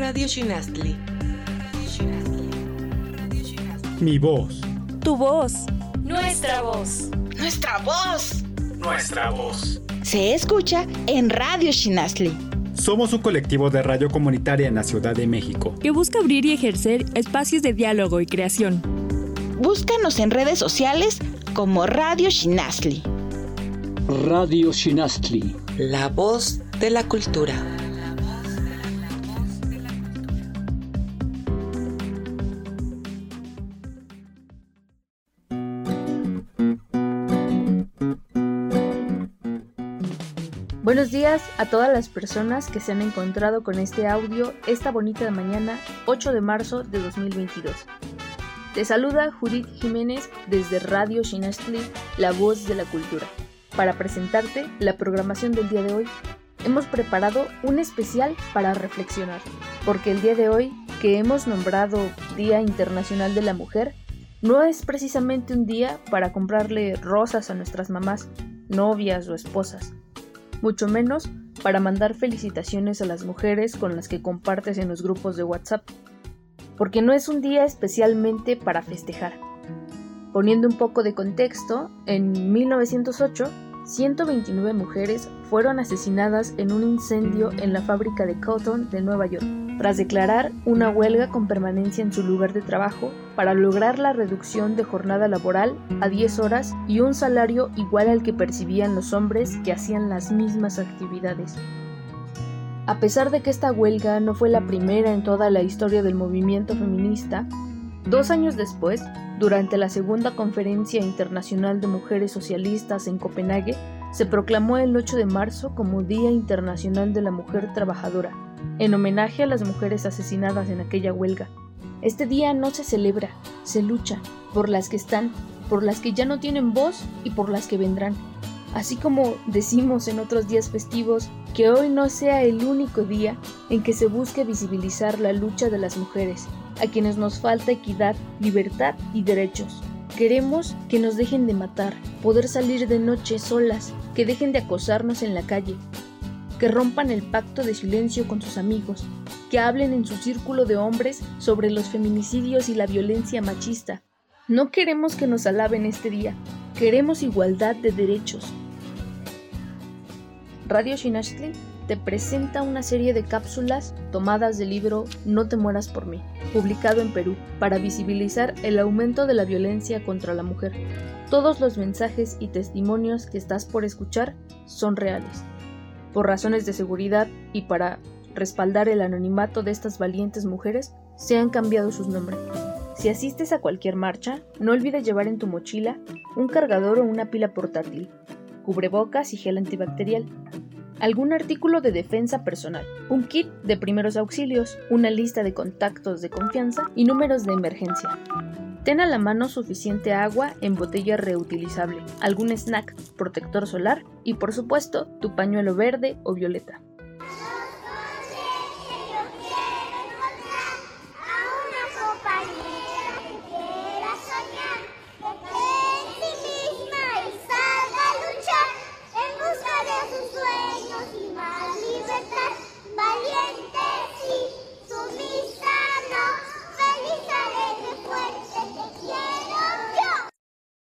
Radio Shinastli. Mi voz. Tu voz. Nuestra voz. Nuestra voz. Nuestra voz. Se escucha en Radio Shinasli. Somos un colectivo de radio comunitaria en la Ciudad de México. Que busca abrir y ejercer espacios de diálogo y creación. Búscanos en redes sociales como Radio Shinasli. Radio Shinastli. La voz de la cultura. Buenos días a todas las personas que se han encontrado con este audio esta bonita mañana 8 de marzo de 2022. Te saluda Judith Jiménez desde Radio Shinastli, la voz de la cultura. Para presentarte la programación del día de hoy, hemos preparado un especial para reflexionar, porque el día de hoy, que hemos nombrado Día Internacional de la Mujer, no es precisamente un día para comprarle rosas a nuestras mamás, novias o esposas, mucho menos para mandar felicitaciones a las mujeres con las que compartes en los grupos de WhatsApp, porque no es un día especialmente para festejar. Poniendo un poco de contexto, en 1908 129 mujeres fueron asesinadas en un incendio en la fábrica de Cotton de Nueva York, tras declarar una huelga con permanencia en su lugar de trabajo para lograr la reducción de jornada laboral a 10 horas y un salario igual al que percibían los hombres que hacían las mismas actividades. A pesar de que esta huelga no fue la primera en toda la historia del movimiento feminista, dos años después, durante la segunda Conferencia Internacional de Mujeres Socialistas en Copenhague, se proclamó el 8 de marzo como Día Internacional de la Mujer Trabajadora, en homenaje a las mujeres asesinadas en aquella huelga. Este día no se celebra, se lucha por las que están, por las que ya no tienen voz y por las que vendrán. Así como decimos en otros días festivos, que hoy no sea el único día en que se busque visibilizar la lucha de las mujeres, a quienes nos falta equidad, libertad y derechos. Queremos que nos dejen de matar, poder salir de noche solas, que dejen de acosarnos en la calle, que rompan el pacto de silencio con sus amigos, que hablen en su círculo de hombres sobre los feminicidios y la violencia machista. No queremos que nos alaben este día, queremos igualdad de derechos. Radio Shinashli te presenta una serie de cápsulas tomadas del libro No te mueras por mí, publicado en Perú, para visibilizar el aumento de la violencia contra la mujer. Todos los mensajes y testimonios que estás por escuchar son reales. Por razones de seguridad y para respaldar el anonimato de estas valientes mujeres, se han cambiado sus nombres. Si asistes a cualquier marcha, no olvides llevar en tu mochila un cargador o una pila portátil, cubrebocas y gel antibacterial algún artículo de defensa personal, un kit de primeros auxilios, una lista de contactos de confianza y números de emergencia. Ten a la mano suficiente agua en botella reutilizable, algún snack, protector solar y por supuesto tu pañuelo verde o violeta.